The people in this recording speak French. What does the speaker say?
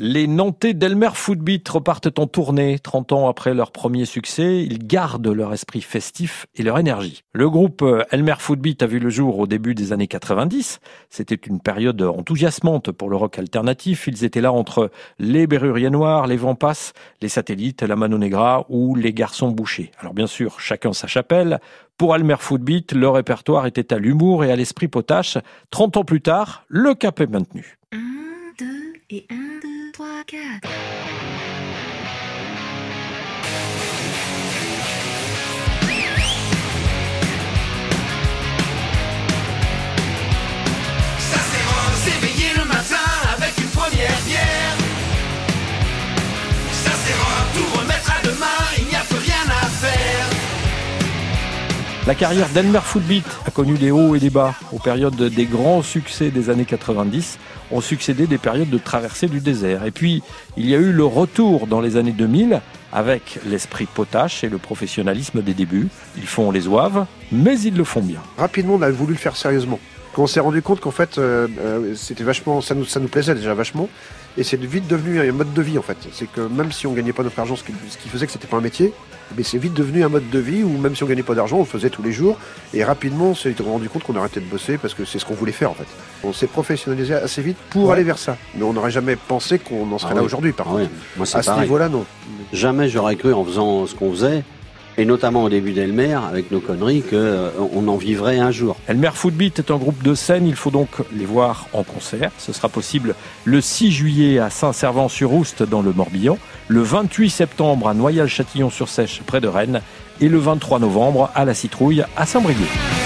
Les Nantais d'Elmer Footbeat repartent en tournée. 30 ans après leur premier succès, ils gardent leur esprit festif et leur énergie. Le groupe euh, Elmer Footbeat a vu le jour au début des années 90. C'était une période enthousiasmante pour le rock alternatif. Ils étaient là entre les Berruriers Noirs, les Vampas, les Satellites, la Mano Negra ou les Garçons Bouchés. Alors bien sûr, chacun sa chapelle. Pour Elmer Footbeat, le répertoire était à l'humour et à l'esprit potache. 30 ans plus tard, le cap est maintenu. 1, 2 et 1, 2. fuck yeah. La carrière d'Elmer Footbeat a connu des hauts et des bas. Aux périodes des grands succès des années 90, ont succédé des périodes de traversée du désert. Et puis, il y a eu le retour dans les années 2000 avec l'esprit potache et le professionnalisme des débuts. Ils font les oives, mais ils le font bien. Rapidement, on a voulu le faire sérieusement. On s'est rendu compte qu'en fait, euh, euh, c'était vachement, ça nous, ça nous plaisait déjà vachement, et c'est vite devenu un mode de vie en fait. C'est que même si on gagnait pas notre argent, ce qui, ce qui faisait que c'était pas un métier, mais c'est vite devenu un mode de vie où même si on gagnait pas d'argent, on le faisait tous les jours. Et rapidement, on s'est rendu compte qu'on arrêtait de bosser parce que c'est ce qu'on voulait faire en fait. On s'est professionnalisé assez vite pour Ouais. aller vers ça. Mais on n'aurait jamais pensé qu'on en serait Ah là oui. aujourd'hui par Ah contre. oui. Moi, c'est À ce niveau-là, non. Jamais j'aurais cru en faisant ce qu'on faisait, et notamment au début d'Elmer, avec nos conneries, qu'on en vivrait un jour. Elmer Footbeat est un groupe de scène, il faut donc les voir en concert. Ce sera possible le 6 juillet à Saint-Servant-sur-Oust dans le Morbihan, le 28 septembre à Noyal-Châtillon-sur-Sèche près de Rennes et le 23 novembre à La Citrouille à Saint-Brieuc.